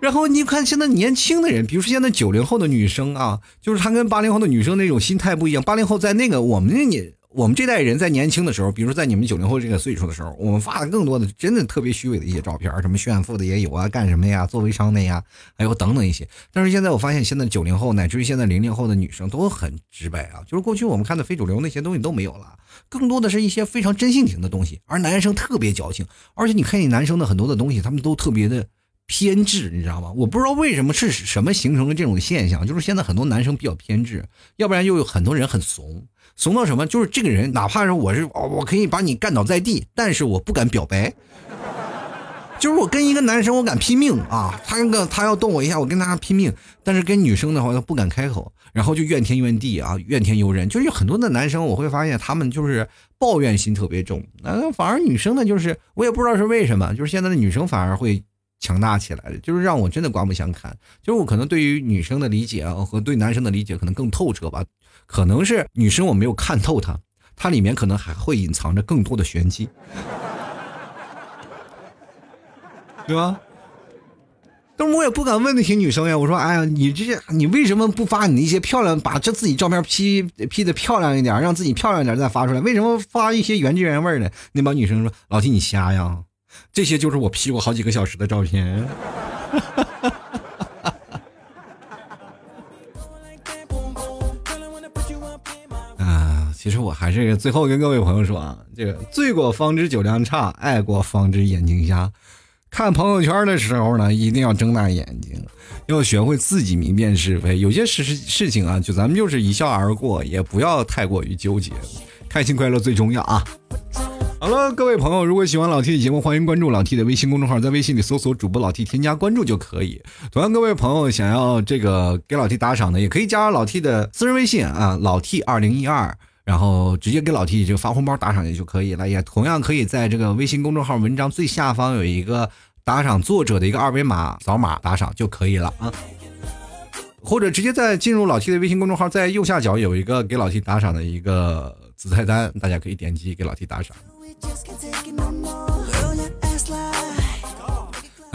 Speaker 1: 然后你看，现在年轻的人，比如说现在九零后的女生啊，就是她跟八零后的女生那种心态不一样。八零后在那个我们那年，我们这代人在年轻的时候，比如在你们九零后这个岁数的时候，我们发的更多的真的特别虚伪的一些照片，什么炫富的也有啊，干什么呀，做微商的呀，还有等等一些。但是现在我发现，现在九零后乃至于现在零零后的女生都很直白啊，就是过去我们看的非主流那些东西都没有了，更多的是一些非常真性情的东西。而男生特别矫情，而且你看见男生的很多的东西，他们都特别的。偏执，你知道吗？我不知道为什么是什么形成了这种现象，就是现在很多男生比较偏执，要不然又有很多人很怂，怂到什么？就是这个人，哪怕是我是，我可以把你干倒在地，但是我不敢表白。就是我跟一个男生，我敢拼命啊，他那个他要动我一下，我跟他拼命。但是跟女生的话，他不敢开口，然后就怨天怨地啊，怨天尤人。就是很多的男生，我会发现他们就是抱怨心特别重，那反而女生呢，就是我也不知道是为什么，就是现在的女生反而会。强大起来，就是让我真的刮目相看。就是我可能对于女生的理解啊，和对男生的理解可能更透彻吧。可能是女生我没有看透她，她里面可能还会隐藏着更多的玄机，对吧？但是我也不敢问那些女生呀。我说，哎呀，你这你为什么不发你那些漂亮，把这自己照片 P P 的漂亮一点，让自己漂亮一点再发出来？为什么发一些原汁原味的？那帮女生说，老弟你瞎呀。这些就是我 P 过好几个小时的照片。其实我还是最后跟各位朋友说啊，这个醉过方知酒量差，爱过方知眼睛瞎。看朋友圈的时候呢，一定要睁大眼睛，要学会自己明辨是非。有些事事事情啊，就咱们就是一笑而过，也不要太过于纠结，开心快乐最重要啊。好了，各位朋友，如果喜欢老 T 的节目，欢迎关注老 T 的微信公众号，在微信里搜索主播老 T，添加关注就可以。同样，各位朋友想要这个给老 T 打赏的，也可以加老 T 的私人微信啊，老 T 二零一二，然后直接给老 T 这个发红包打赏也就可以了。也同样可以在这个微信公众号文章最下方有一个打赏作者的一个二维码，扫码打赏就可以了啊。或者直接在进入老 T 的微信公众号，在右下角有一个给老 T 打赏的一个子菜单，大家可以点击给老 T 打赏。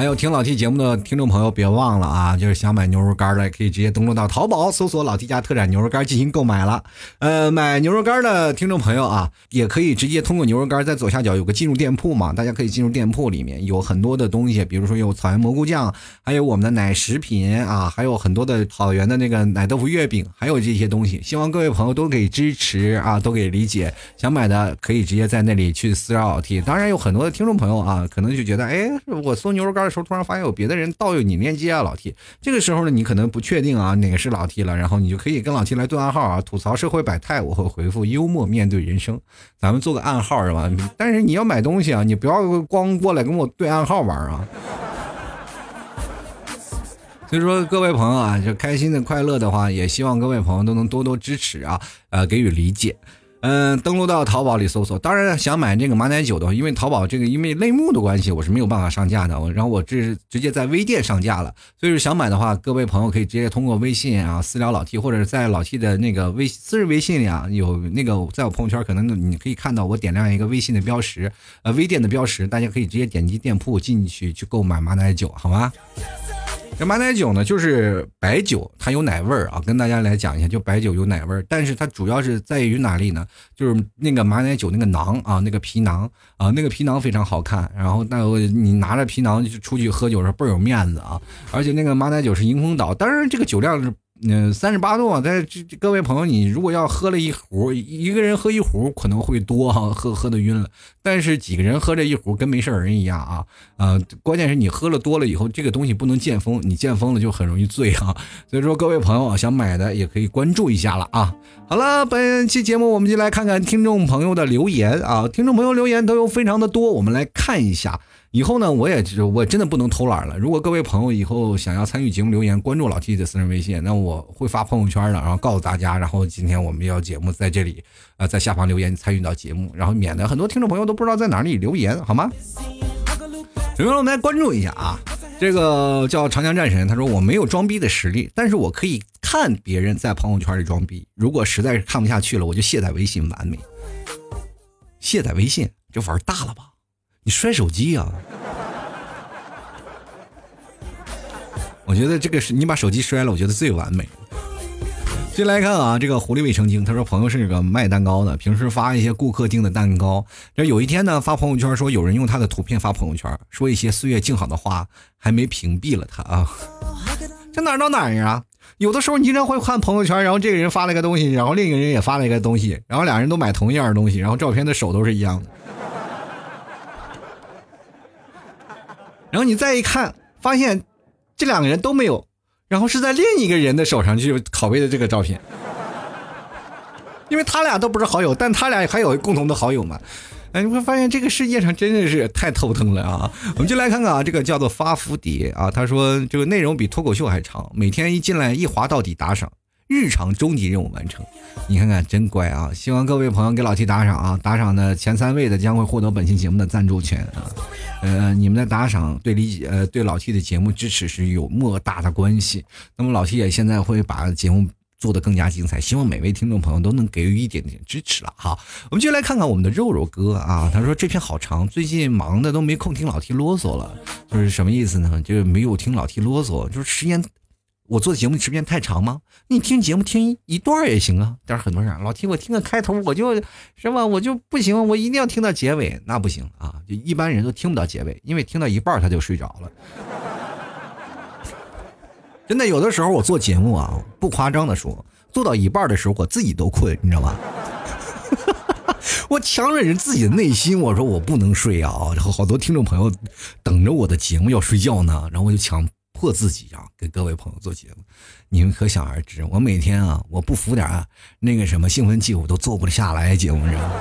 Speaker 1: 还有听老 T 节目的听众朋友，别忘了啊，就是想买牛肉干的，可以直接登录到淘宝，搜索“老 T 家特产牛肉干”进行购买了。呃，买牛肉干的听众朋友啊，也可以直接通过牛肉干，在左下角有个进入店铺嘛，大家可以进入店铺里面，有很多的东西，比如说有草原蘑菇酱，还有我们的奶食品啊，还有很多的草原的那个奶豆腐月饼，还有这些东西，希望各位朋友都给支持啊，都给理解。想买的可以直接在那里去私聊老 T。当然有很多的听众朋友啊，可能就觉得，哎，我搜牛肉干。时候突然发现有别的人盗用你链接啊，老 T，这个时候呢，你可能不确定啊哪个是老 T 了，然后你就可以跟老 T 来对暗号啊，吐槽社会百态，我会回复幽默面对人生，咱们做个暗号是吧？但是你要买东西啊，你不要光过来跟我对暗号玩啊。所以说各位朋友啊，就开心的快乐的话，也希望各位朋友都能多多支持啊，呃，给予理解。嗯，登录到淘宝里搜索。当然想买这个马奶酒的话，因为淘宝这个因为类目的关系，我是没有办法上架的。我然后我这是直接在微店上架了。所以说想买的话，各位朋友可以直接通过微信啊私聊老 T，或者在老 T 的那个微私人微信里啊有那个在我朋友圈可能你可以看到我点亮一个微信的标识，呃微店的标识，大家可以直接点击店铺进去去购买马奶酒，好吗？这马奶酒呢，就是白酒，它有奶味儿啊。跟大家来讲一下，就白酒有奶味儿，但是它主要是在于哪里呢？就是那个马奶酒那个囊啊，那个皮囊啊，那个皮囊非常好看。然后，那你拿着皮囊出去喝酒时候倍儿有面子啊。而且那个马奶酒是迎风倒，当然这个酒量是。嗯，三十八度啊！在这各位朋友，你如果要喝了一壶，一个人喝一壶可能会多哈，喝喝的晕了。但是几个人喝这一壶跟没事人一样啊啊！关键是你喝了多了以后，这个东西不能见风，你见风了就很容易醉啊。所以说，各位朋友想买的也可以关注一下了啊。好了，本期节目我们就来看看听众朋友的留言啊，听众朋友留言都有非常的多，我们来看一下。以后呢，我也就我真的不能偷懒了。如果各位朋友以后想要参与节目留言，关注老 T 的私人微信，那我会发朋友圈的，然后告诉大家。然后今天我们要节目在这里，呃，在下方留言参与到节目，然后免得很多听众朋友都不知道在哪里留言，好吗？首先我们来关注一下啊，这个叫长江战神，他说我没有装逼的实力，但是我可以看别人在朋友圈里装逼。如果实在是看不下去了，我就卸载微信，完美。卸载微信，这玩大了吧？你摔手机呀？我觉得这个是你把手机摔了，我觉得最完美。进来看啊，这个狐狸未成精，他说朋友是个卖蛋糕的，平时发一些顾客订的蛋糕。这有一天呢，发朋友圈说有人用他的图片发朋友圈，说一些岁月静好的话，还没屏蔽了他啊。这哪儿到哪儿呀？有的时候你经常会看朋友圈，然后这个人发了一个东西，然后另一个人也发了一个东西，然后俩人都买同一样东西，然后照片的手都是一样的。然后你再一看，发现这两个人都没有，然后是在另一个人的手上去拷贝的这个照片，因为他俩都不是好友，但他俩还有共同的好友嘛。哎，你会发现这个世界上真的是太头疼了啊！我们就来看看啊，这个叫做发福碟啊，他说这个内容比脱口秀还长，每天一进来一滑到底打赏。日常终极任务完成，你看看真乖啊！希望各位朋友给老 T 打赏啊！打赏的前三位的将会获得本期节目的赞助权啊！呃，你们的打赏对理解呃对老 T 的节目支持是有莫大的关系。那么老 T 也现在会把节目做得更加精彩，希望每位听众朋友都能给予一点点支持了哈！我们就来看看我们的肉肉哥啊，他说这篇好长，最近忙的都没空听老 T 啰嗦了，就是什么意思呢？就是没有听老 T 啰嗦，就是时间。我做的节目时间太长吗？你听节目听一段也行啊。但是很多人老听我听个开头，我就是吧，我就不行，我一定要听到结尾，那不行啊。就一般人都听不到结尾，因为听到一半他就睡着了。真的，有的时候我做节目啊，不夸张的说，做到一半的时候我自己都困，你知道吗？我强忍着自己的内心，我说我不能睡啊。然后好多听众朋友等着我的节目要睡觉呢，然后我就强。迫自己啊，给各位朋友做节目，你们可想而知，我每天啊，我不服点啊那个什么兴奋剂，我都做不下来节目，知道吗？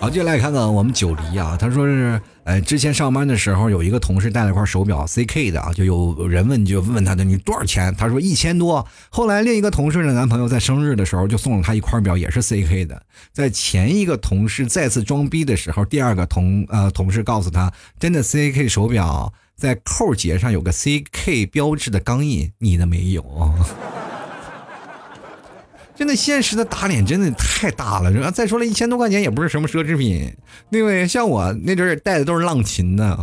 Speaker 1: 好，接下来看看我们九黎啊，他说是，呃，之前上班的时候有一个同事带了块手表，CK 的啊，就有人问就问他的你多少钱？他说一千多。后来另一个同事的男朋友在生日的时候就送了他一块表，也是 CK 的。在前一个同事再次装逼的时候，第二个同呃同事告诉他，真的 CK 手表。在扣节上有个 CK 标志的钢印，你的没有。真的，现实的打脸真的太大了。再说了，一千多块钱也不是什么奢侈品。那位像我那阵儿戴的都是浪琴 的。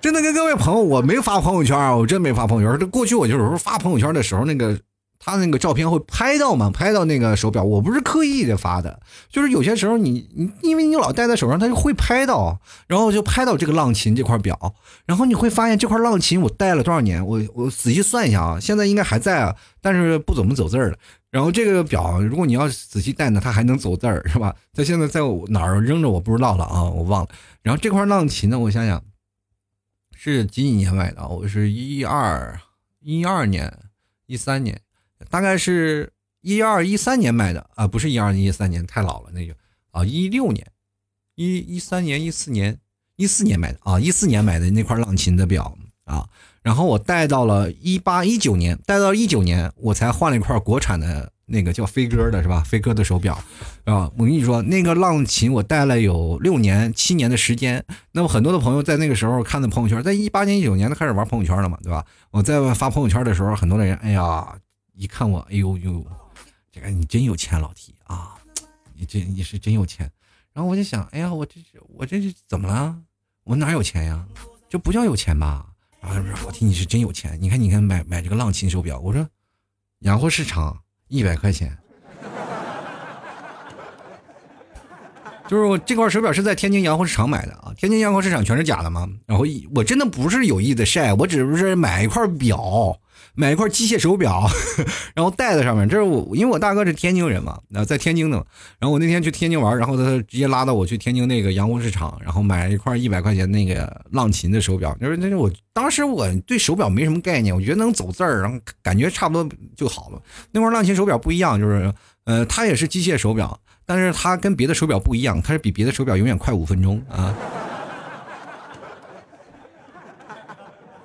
Speaker 1: 真的跟各位朋友，我没发朋友圈啊，我真没发朋友圈。这过去我就有时候发朋友圈的时候，那个。他那个照片会拍到嘛？拍到那个手表，我不是刻意的发的，就是有些时候你你因为你老戴在手上，他就会拍到，然后就拍到这个浪琴这块表，然后你会发现这块浪琴我戴了多少年？我我仔细算一下啊，现在应该还在啊，但是不怎么走字儿了。然后这个表，如果你要仔细戴呢，它还能走字儿，是吧？它现在在哪儿扔着我不知道了啊，我忘了。然后这块浪琴呢，我想想，是几几年买的？我是一二一二年，一三年。大概是一二一三年买的啊，不是一二一三年，太老了那个啊，一六年，一一三年一四年一四年买的啊，一四年买的那块浪琴的表啊，然后我带到了一八一九年，带到一九年我才换了一块国产的那个叫飞鸽的是吧？飞鸽的手表啊，我跟你说，那个浪琴我戴了有六年、七年的时间。那么很多的朋友在那个时候看的朋友圈，在一八年、一九年都开始玩朋友圈了嘛，对吧？我在发朋友圈的时候，很多的人，哎呀，一看我，哎呦呦，这个你真有钱，老提啊，你真你是真有钱。然后我就想，哎呀，我这是我这是怎么了？我哪有钱呀？这不叫有钱吧？然后说，我听你是真有钱。你看，你看买买这个浪琴手表，我说，洋货市场。一百块钱，就是我这块手表是在天津洋货市场买的啊！天津洋货市场全是假的吗？然后我真的不是有意的晒，我只不是买一块表。买一块机械手表，然后戴在上面。这是我，因为我大哥是天津人嘛，那在天津的。然后我那天去天津玩，然后他直接拉到我去天津那个洋货市场，然后买了一块一百块钱那个浪琴的手表。就是那是我当时我对手表没什么概念，我觉得能走字儿，然后感觉差不多就好了。那块浪琴手表不一样，就是呃，它也是机械手表，但是它跟别的手表不一样，它是比别的手表永远快五分钟啊。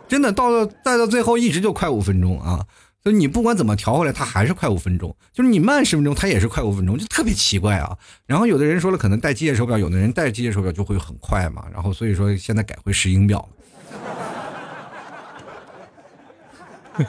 Speaker 1: 真的到了戴到最后一直就快五分钟啊！所以你不管怎么调回来，它还是快五分钟。就是你慢十分钟，它也是快五分钟，就特别奇怪啊。然后有的人说了，可能戴机械手表，有的人戴机械手表就会很快嘛。然后所以说现在改回石英表了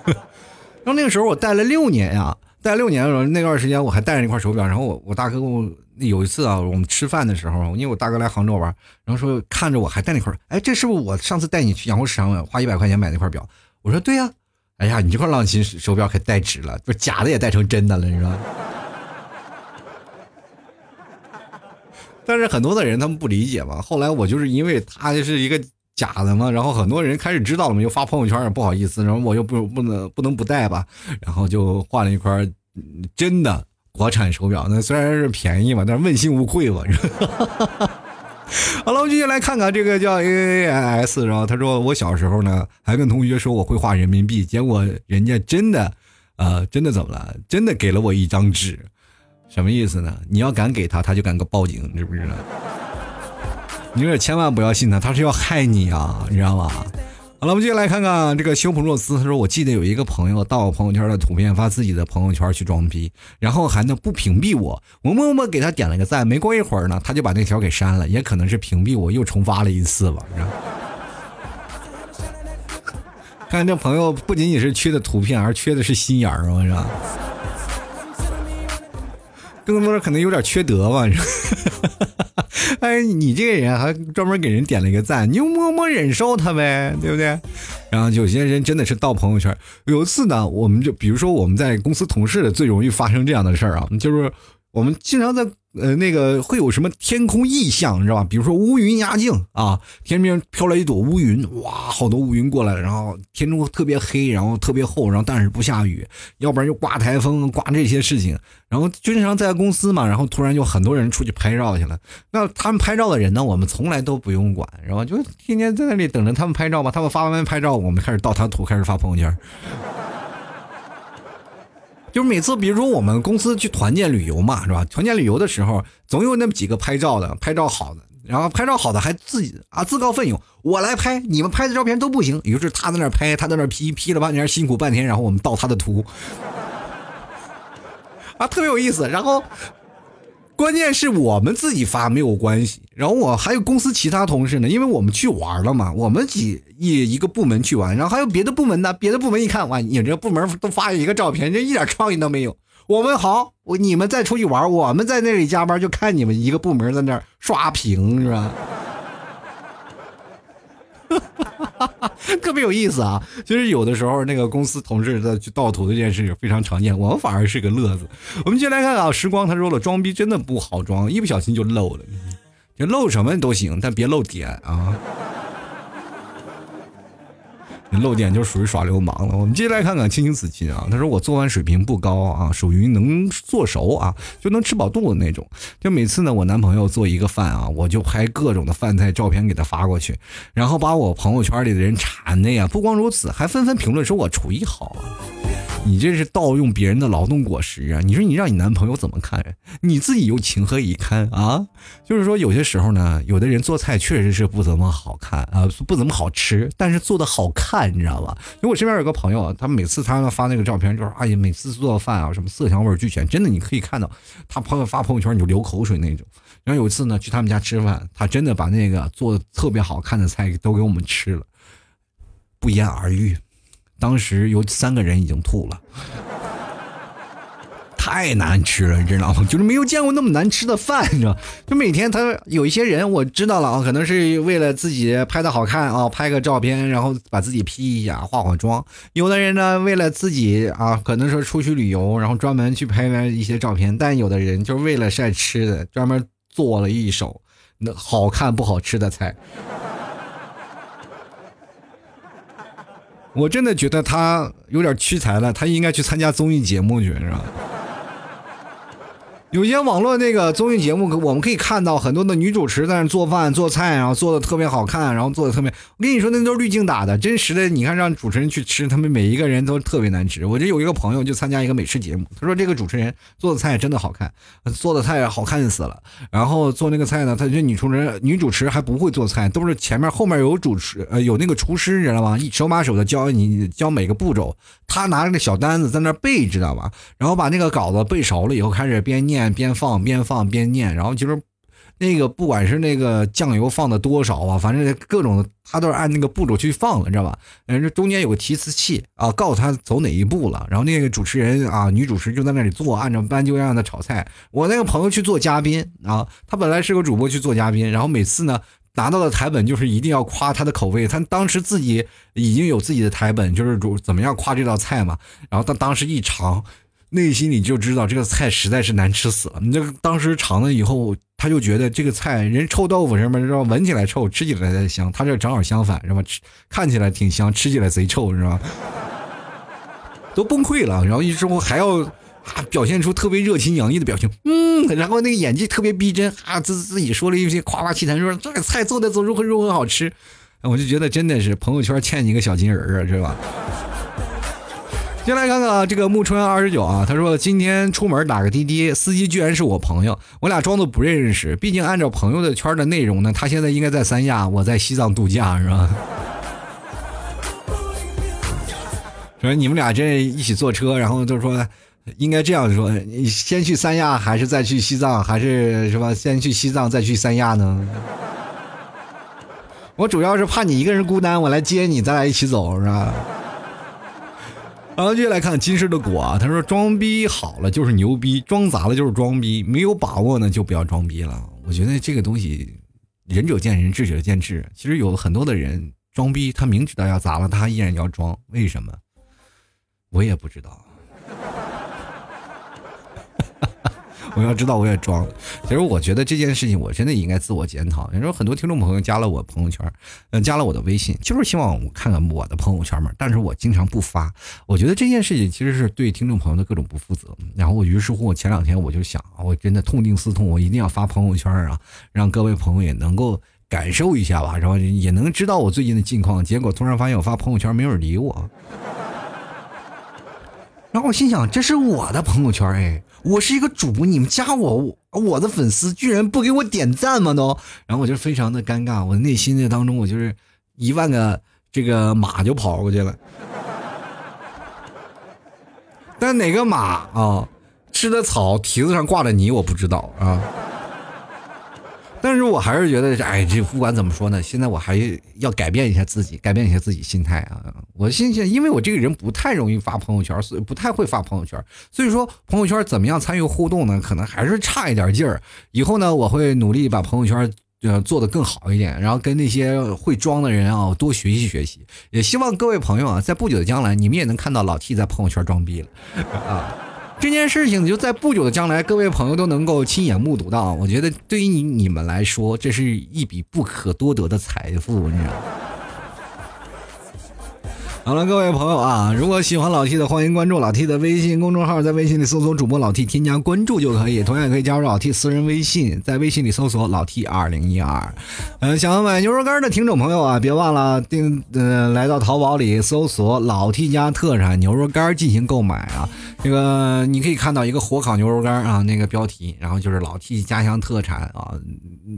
Speaker 1: 然后那个时候我戴了六年呀。戴六年的时候，那段时间我还戴着那块手表。然后我我大哥跟我有一次啊，我们吃饭的时候，因为我大哥来杭州玩，然后说看着我还戴那块，哎，这是不是我上次带你去洋货市场花一百块钱买那块表？我说对呀。哎呀，你这块浪琴手表可戴值了，不假的也戴成真的了，你知道？但是很多的人他们不理解嘛。后来我就是因为他就是一个假的嘛，然后很多人开始知道了嘛，又发朋友圈也不好意思，然后我又不不能不能不戴吧，然后就换了一块真的国产手表。那虽然是便宜嘛，但是问心无愧吧。好了，我们继续来看看这个叫 A A S，然后他说我小时候呢还跟同学说我会画人民币，结果人家真的，呃，真的怎么了？真的给了我一张纸，什么意思呢？你要敢给他，他就敢个报警，知不知道？你可千万不要信他，他是要害你啊，你知道吗？好了，我们接下来看看这个修普若斯。他说：“我记得有一个朋友盗我朋友圈的图片发自己的朋友圈去装逼，然后还能不屏蔽我。我默默给他点了个赞。没过一会儿呢，他就把那条给删了。也可能是屏蔽我，又重发了一次吧。看这朋友不仅仅是缺的图片，而缺的是心眼儿啊，是更多的可能有点缺德吧。”哎，你这个人还专门给人点了一个赞，你就默默忍受他呗，对不对？然后有些人真的是盗朋友圈。有一次呢，我们就比如说我们在公司同事的最容易发生这样的事儿啊，就是我们经常在。呃，那个会有什么天空异象，你知道吧？比如说乌云压境啊，天边飘来一朵乌云，哇，好多乌云过来了，然后天中特别黑，然后特别厚，然后但是不下雨，要不然就刮台风，刮这些事情。然后经常在公司嘛，然后突然就很多人出去拍照去了。那他们拍照的人呢，我们从来都不用管，然后就天天在那里等着他们拍照吧。他们发完拍照，我们开始盗他图，开始发朋友圈。就是每次，比如说我们公司去团建旅游嘛，是吧？团建旅游的时候，总有那么几个拍照的，拍照好的，然后拍照好的还自己啊自告奋勇，我来拍，你们拍的照片都不行。于是他在那拍，他在那 P P 了半天，辛苦半天，然后我们盗他的图，啊，特别有意思。然后。关键是我们自己发没有关系，然后我还有公司其他同事呢，因为我们去玩了嘛，我们几一一个部门去玩，然后还有别的部门呢，别的部门一看，哇，你这部门都发一个照片，这一点创意都没有。我们好，我你们再出去玩，我们在那里加班，就看你们一个部门在那刷屏，是吧？特别有意思啊！就是有的时候那个公司同事在去盗图这件事情非常常见，我们反而是个乐子。我们先来看啊，时光他说了，装逼真的不好装，一不小心就漏了，就漏什么都行，但别漏点啊。漏点就属于耍流氓了。我们接下来看看青青子衿啊，他说我做饭水平不高啊，属于能做熟啊就能吃饱肚子那种。就每次呢，我男朋友做一个饭啊，我就拍各种的饭菜照片给他发过去，然后把我朋友圈里的人馋的呀。不光如此，还纷纷评论说我厨艺好啊。你这是盗用别人的劳动果实啊！你说你让你男朋友怎么看？你自己又情何以堪啊？就是说有些时候呢，有的人做菜确实是不怎么好看啊，不怎么好吃，但是做的好看，你知道吧？因为我身边有个朋友，他每次他发那个照片，就是哎呀，每次做饭啊，什么色香味俱全，真的你可以看到他朋友发朋友圈你就流口水那种。然后有一次呢，去他们家吃饭，他真的把那个做的特别好看的菜都给我们吃了，不言而喻。当时有三个人已经吐了，太难吃了，你知道吗？就是没有见过那么难吃的饭，你知道？就每天他有一些人我知道了啊，可能是为了自己拍的好看啊，拍个照片，然后把自己 P 一下，化化妆。有的人呢，为了自己啊，可能说出去旅游，然后专门去拍拍一些照片。但有的人就是为了晒吃的，专门做了一手那好看不好吃的菜。我真的觉得他有点屈才了，他应该去参加综艺节目去，是吧？有些网络那个综艺节目，我们可以看到很多的女主持在那做饭做菜，然后做的特别好看，然后做的特别。我跟你说，那都是滤镜打的，真实的，你看让主持人去吃，他们每一个人都特别难吃。我这有一个朋友就参加一个美食节目，他说这个主持人做的菜真的好看，做的菜好看死了。然后做那个菜呢，他这女主持人女主持还不会做菜，都是前面后面有主持呃有那个厨师，你知道吗？一手把手的教你教每个步骤，他拿着那小单子在那背，知道吧？然后把那个稿子背熟了以后，开始边念。边放边放边念，然后就是那个不管是那个酱油放的多少啊，反正各种他都是按那个步骤去放了，知道吧？嗯，这中间有个提词器啊，告诉他走哪一步了。然后那个主持人啊，女主持就在那里做，按照搬就样的炒菜。我那个朋友去做嘉宾啊，他本来是个主播去做嘉宾，然后每次呢拿到的台本就是一定要夸他的口味，他当时自己已经有自己的台本，就是主怎么样夸这道菜嘛。然后他当时一尝。内心里就知道这个菜实在是难吃死了。你这当时尝了以后，他就觉得这个菜人臭豆腐什么，是吧？闻起来臭，吃起来才香。他这正好相反，是吧？吃看起来挺香，吃起来贼臭，是吧？都崩溃了。然后一之后还要表现出特别热情洋溢的表情，嗯，然后那个演技特别逼真啊，自自己说了一些夸夸其谈，说这个菜做的怎如何如何好吃。我就觉得真的是朋友圈欠你一个小金人啊，是吧？先来看看啊，这个木春二十九啊，他说今天出门打个滴滴，司机居然是我朋友，我俩装作不认识。毕竟按照朋友的圈的内容呢，他现在应该在三亚，我在西藏度假，是吧？说你们俩这一起坐车，然后就说应该这样说：你先去三亚，还是再去西藏，还是什么？先去西藏再去三亚呢？我主要是怕你一个人孤单，我来接你，咱俩一起走，是吧？然后接下来看金氏的果，他说装逼好了就是牛逼，装砸了就是装逼，没有把握呢就不要装逼了。我觉得这个东西，仁者见仁，智者见智。其实有很多的人装逼，他明知道要砸了，他依然要装，为什么？我也不知道。我要知道我也装。其实我觉得这件事情，我真的应该自我检讨。你说很多听众朋友加了我朋友圈，嗯，加了我的微信，就是希望我看看我的朋友圈嘛。但是我经常不发。我觉得这件事情其实是对听众朋友的各种不负责。然后我于是乎，我前两天我就想，我真的痛定思痛，我一定要发朋友圈啊，让各位朋友也能够感受一下吧，然后也能知道我最近的近况。结果突然发现我发朋友圈没有人理我。然后我心想，这是我的朋友圈哎，我是一个主播，你们加我，我的粉丝居然不给我点赞吗？都，然后我就非常的尴尬，我内心的当中，我就是一万个这个马就跑过去了。但哪个马啊，吃的草，蹄子上挂着泥，我不知道啊。但是我还是觉得，哎，这不管怎么说呢，现在我还要改变一下自己，改变一下自己心态啊！我心想，因为我这个人不太容易发朋友圈，所以不太会发朋友圈，所以说朋友圈怎么样参与互动呢？可能还是差一点劲儿。以后呢，我会努力把朋友圈呃做得更好一点，然后跟那些会装的人啊多学习学习。也希望各位朋友啊，在不久的将来，你们也能看到老 T 在朋友圈装逼了啊！这件事情就在不久的将来，各位朋友都能够亲眼目睹到。我觉得对于你你们来说，这是一笔不可多得的财富，你知道吗？好了，各位朋友啊，如果喜欢老 T 的，欢迎关注老 T 的微信公众号，在微信里搜索主播老 T，添加关注就可以。同样也可以加入老 T 私人微信，在微信里搜索老 T 二零一二。呃，想要买牛肉干的听众朋友啊，别忘了订呃来到淘宝里搜索老 T 家特产牛肉干进行购买啊。这个你可以看到一个火烤牛肉干啊，那个标题，然后就是老 T 家乡特产啊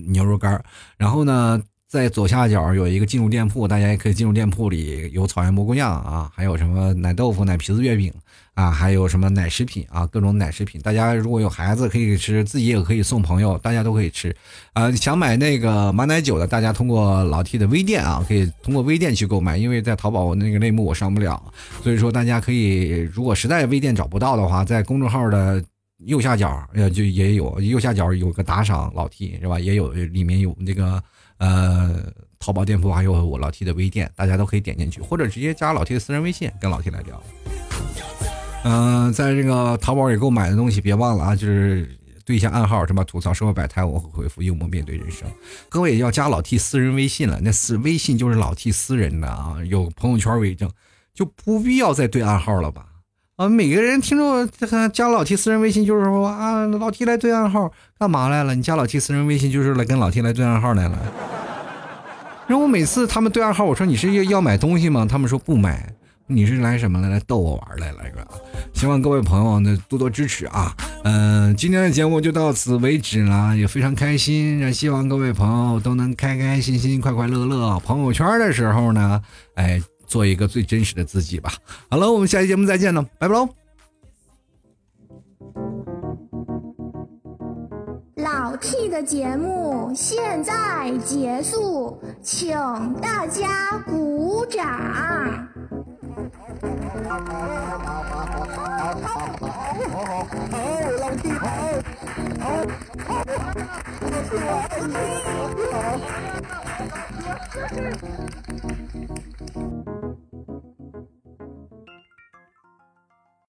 Speaker 1: 牛肉干，然后呢。在左下角有一个进入店铺，大家也可以进入店铺里有草原蘑菇酱啊，还有什么奶豆腐、奶皮子月饼啊，还有什么奶食品啊，各种奶食品。大家如果有孩子可以吃，自己也可以送朋友，大家都可以吃。啊，想买那个马奶酒的，大家通过老 T 的微店啊，可以通过微店去购买，因为在淘宝那个类目我上不了，所以说大家可以，如果实在微店找不到的话，在公众号的右下角呃就也有，右下角有个打赏老 T 是吧？也有里面有那个。呃，淘宝店铺还有我老 T 的微店，大家都可以点进去，或者直接加老 T 的私人微信跟老 T 来聊。嗯，在这个淘宝里购买的东西，别忘了啊，就是对一下暗号，什么吐槽社会百态，我会回复幽默面对人生。各位要加老 T 私人微信了，那私微信就是老 T 私人的啊，有朋友圈为证，就不必要再对暗号了吧？啊，每个人听着加老 T 私人微信就是说啊，老 T 来对暗号干嘛来了？你加老 T 私人微信就是来跟老 T 来对暗号来了。然后我每次他们对暗号，我说你是要要买东西吗？他们说不买，你是来什么来？来逗我玩来了是吧？希望各位朋友呢多多支持啊。嗯，今天的节目就到此为止了，也非常开心。希望各位朋友都能开开心心、快快乐乐。朋友圈的时候呢，哎。做一个最真实的自己吧。好了，我们下期节目再见了，拜拜喽！
Speaker 2: 老 T 的节目现在结束，请大家鼓掌。